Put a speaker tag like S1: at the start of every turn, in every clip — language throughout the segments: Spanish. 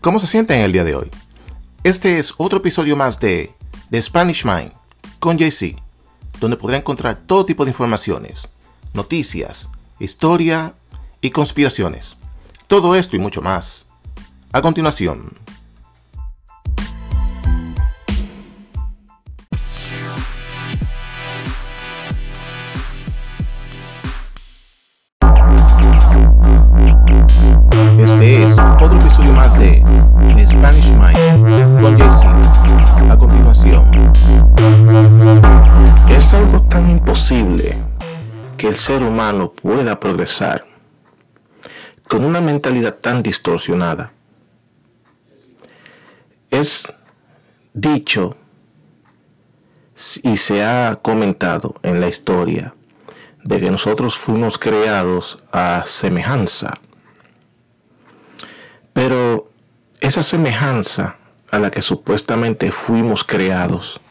S1: ¿Cómo se sienten en el día de hoy? Este es otro episodio más de The Spanish Mind con JC, donde podrá encontrar todo tipo de informaciones, noticias, historia y conspiraciones. Todo esto y mucho más. A continuación. Que el ser humano pueda progresar con una mentalidad tan distorsionada. Es dicho y se ha comentado en la historia de que nosotros fuimos creados a semejanza. Pero esa semejanza a la que supuestamente fuimos creados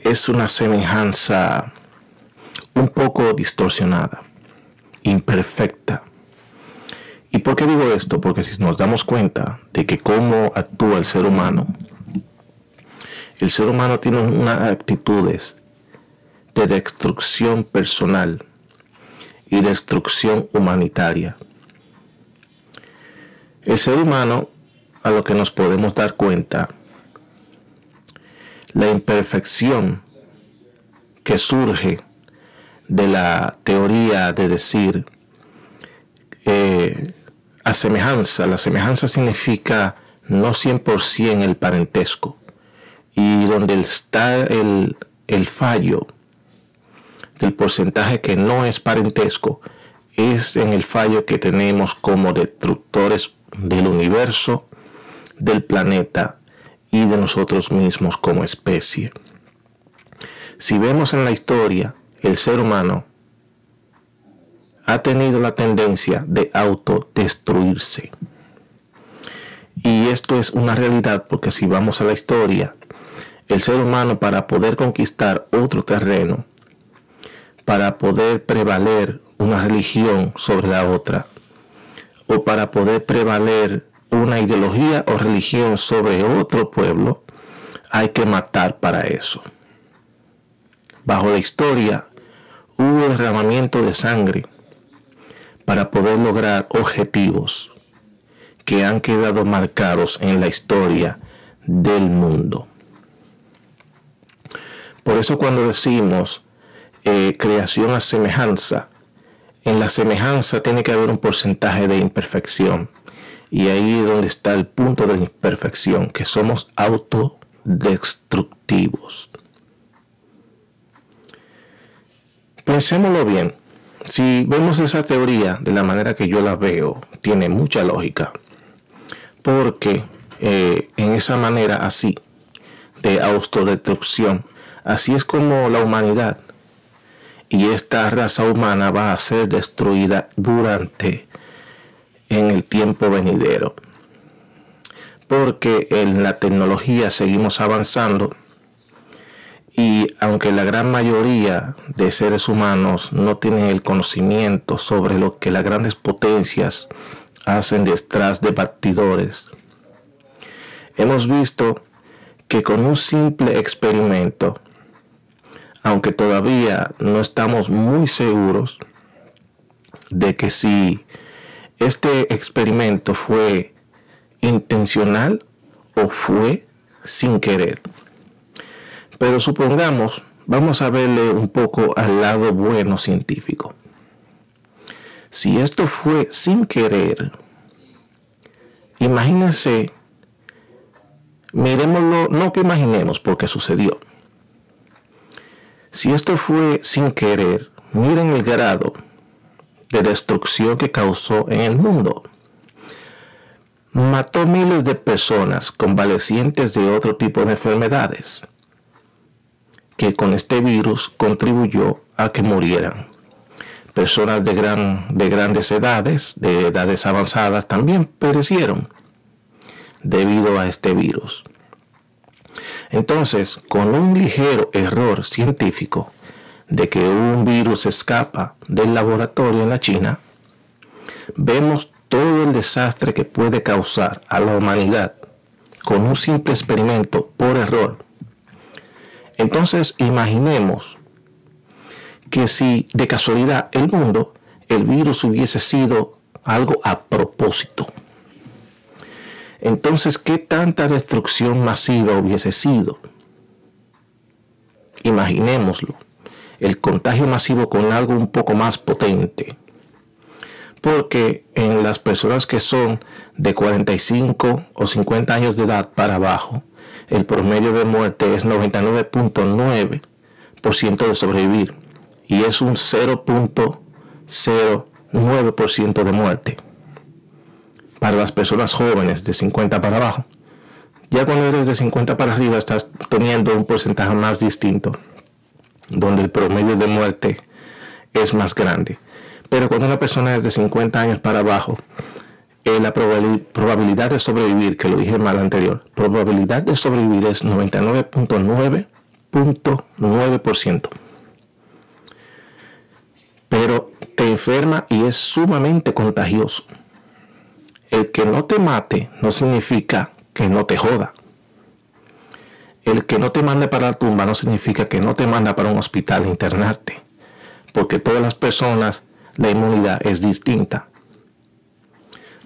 S1: es una semejanza un poco distorsionada, imperfecta. ¿Y por qué digo esto? Porque si nos damos cuenta de que cómo actúa el ser humano, el ser humano tiene unas actitudes de destrucción personal y destrucción humanitaria. El ser humano, a lo que nos podemos dar cuenta, la imperfección que surge de la teoría de decir eh, a semejanza. La semejanza significa no 100% el parentesco. Y donde está el, el fallo del porcentaje que no es parentesco, es en el fallo que tenemos como destructores del universo, del planeta y de nosotros mismos como especie. Si vemos en la historia, el ser humano ha tenido la tendencia de autodestruirse. Y esto es una realidad porque si vamos a la historia, el ser humano para poder conquistar otro terreno, para poder prevaler una religión sobre la otra, o para poder prevaler una ideología o religión sobre otro pueblo, hay que matar para eso. Bajo la historia hubo derramamiento de sangre para poder lograr objetivos que han quedado marcados en la historia del mundo. Por eso cuando decimos eh, creación a semejanza, en la semejanza tiene que haber un porcentaje de imperfección. Y ahí es donde está el punto de imperfección, que somos autodestructivos. Pensémoslo bien. Si vemos esa teoría de la manera que yo la veo, tiene mucha lógica. Porque eh, en esa manera así, de autodestrucción, así es como la humanidad y esta raza humana va a ser destruida durante en el tiempo venidero. Porque en la tecnología seguimos avanzando y aunque la gran mayoría de seres humanos no tienen el conocimiento sobre lo que las grandes potencias hacen detrás de partidores, hemos visto que con un simple experimento, aunque todavía no estamos muy seguros de que si este experimento fue intencional o fue sin querer. Pero supongamos, vamos a verle un poco al lado bueno científico. Si esto fue sin querer, imagínense, miremoslo, no que imaginemos porque sucedió. Si esto fue sin querer, miren el grado de destrucción que causó en el mundo. Mató miles de personas convalecientes de otro tipo de enfermedades que con este virus contribuyó a que murieran. Personas de, gran, de grandes edades, de edades avanzadas, también perecieron debido a este virus. Entonces, con un ligero error científico de que un virus escapa del laboratorio en la China, vemos todo el desastre que puede causar a la humanidad con un simple experimento por error. Entonces imaginemos que si de casualidad el mundo, el virus hubiese sido algo a propósito. Entonces, ¿qué tanta destrucción masiva hubiese sido? Imaginémoslo, el contagio masivo con algo un poco más potente. Porque en las personas que son de 45 o 50 años de edad para abajo, el promedio de muerte es 99.9% de sobrevivir y es un 0.09% de muerte para las personas jóvenes de 50 para abajo. Ya cuando eres de 50 para arriba estás teniendo un porcentaje más distinto, donde el promedio de muerte es más grande. Pero cuando una persona es de 50 años para abajo, eh, la probabilidad de sobrevivir, que lo dije mal anterior, probabilidad de sobrevivir es 99.9.9%. Pero te enferma y es sumamente contagioso. El que no te mate no significa que no te joda. El que no te mande para la tumba no significa que no te manda para un hospital a internarte. Porque todas las personas, la inmunidad es distinta.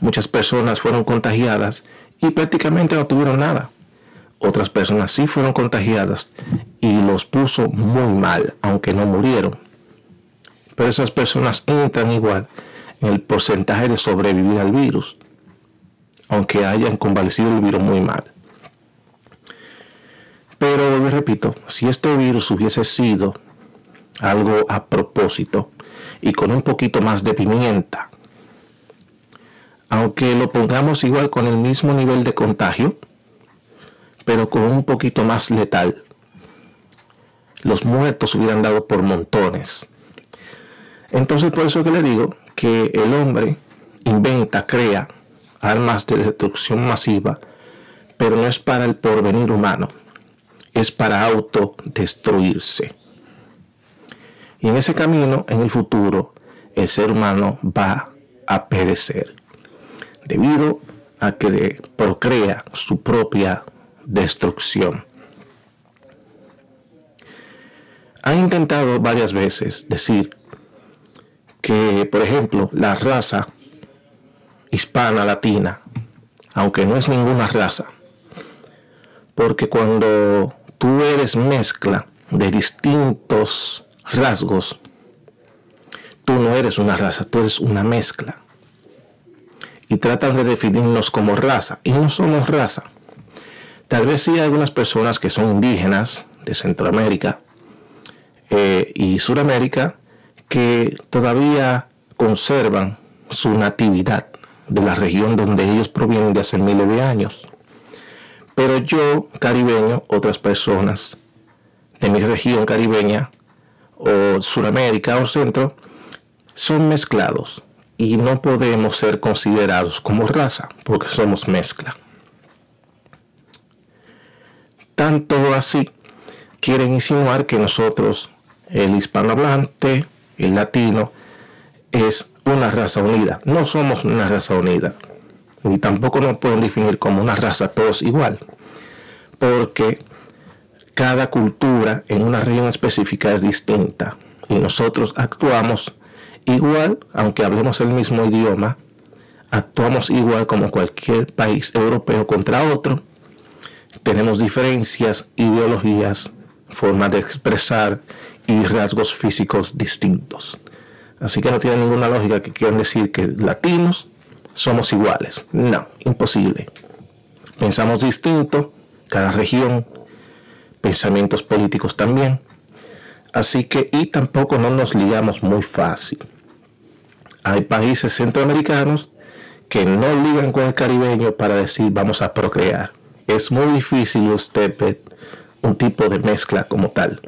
S1: Muchas personas fueron contagiadas y prácticamente no tuvieron nada. Otras personas sí fueron contagiadas y los puso muy mal, aunque no murieron. Pero esas personas entran igual en el porcentaje de sobrevivir al virus aunque hayan convalecido el virus muy mal. Pero, repito, si este virus hubiese sido algo a propósito y con un poquito más de pimienta, aunque lo pongamos igual con el mismo nivel de contagio, pero con un poquito más letal, los muertos hubieran dado por montones. Entonces por eso que le digo que el hombre inventa, crea armas de destrucción masiva, pero no es para el porvenir humano, es para autodestruirse. Y en ese camino, en el futuro, el ser humano va a perecer, debido a que procrea su propia destrucción. Ha intentado varias veces decir que, por ejemplo, la raza hispana, latina, aunque no es ninguna raza. Porque cuando tú eres mezcla de distintos rasgos, tú no eres una raza, tú eres una mezcla. Y tratan de definirnos como raza, y no somos raza. Tal vez sí hay algunas personas que son indígenas de Centroamérica eh, y Suramérica que todavía conservan su natividad de la región donde ellos provienen de hace miles de años. Pero yo, caribeño, otras personas de mi región caribeña, o Suramérica o Centro, son mezclados y no podemos ser considerados como raza porque somos mezcla. Tanto así, quieren insinuar que nosotros, el hispanohablante, el latino, es una raza unida. No somos una raza unida. Ni tampoco nos pueden definir como una raza todos igual. Porque cada cultura en una región específica es distinta. Y nosotros actuamos igual, aunque hablemos el mismo idioma, actuamos igual como cualquier país europeo contra otro. Tenemos diferencias, ideologías, formas de expresar y rasgos físicos distintos. Así que no tiene ninguna lógica que quieran decir que latinos somos iguales. No, imposible. Pensamos distinto, cada región, pensamientos políticos también. Así que, y tampoco no nos ligamos muy fácil. Hay países centroamericanos que no ligan con el caribeño para decir vamos a procrear. Es muy difícil usted un tipo de mezcla como tal.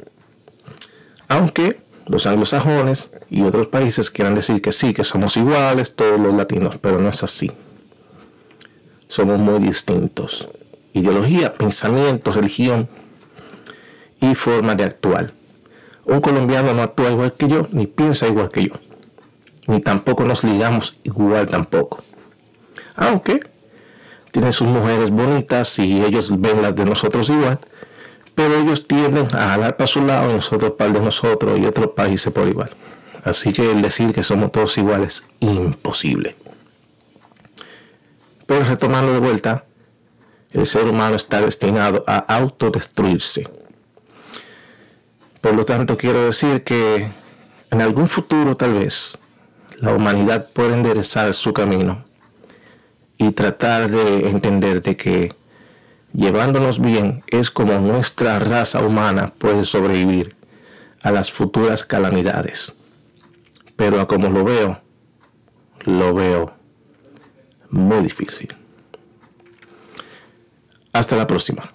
S1: Aunque los anglosajones y otros países quieran decir que sí, que somos iguales todos los latinos, pero no es así. Somos muy distintos. Ideología, pensamiento, religión y forma de actuar. Un colombiano no actúa igual que yo, ni piensa igual que yo. Ni tampoco nos ligamos igual tampoco. Aunque tienen sus mujeres bonitas y ellos ven las de nosotros igual, pero ellos tienden a jalar para su lado nosotros para el de nosotros y otros países por igual. Así que el decir que somos todos iguales es imposible. Pero retomando de vuelta, el ser humano está destinado a autodestruirse. Por lo tanto, quiero decir que en algún futuro tal vez la humanidad puede enderezar su camino y tratar de entender de que llevándonos bien es como nuestra raza humana puede sobrevivir a las futuras calamidades. Pero a como lo veo, lo veo muy difícil. Hasta la próxima.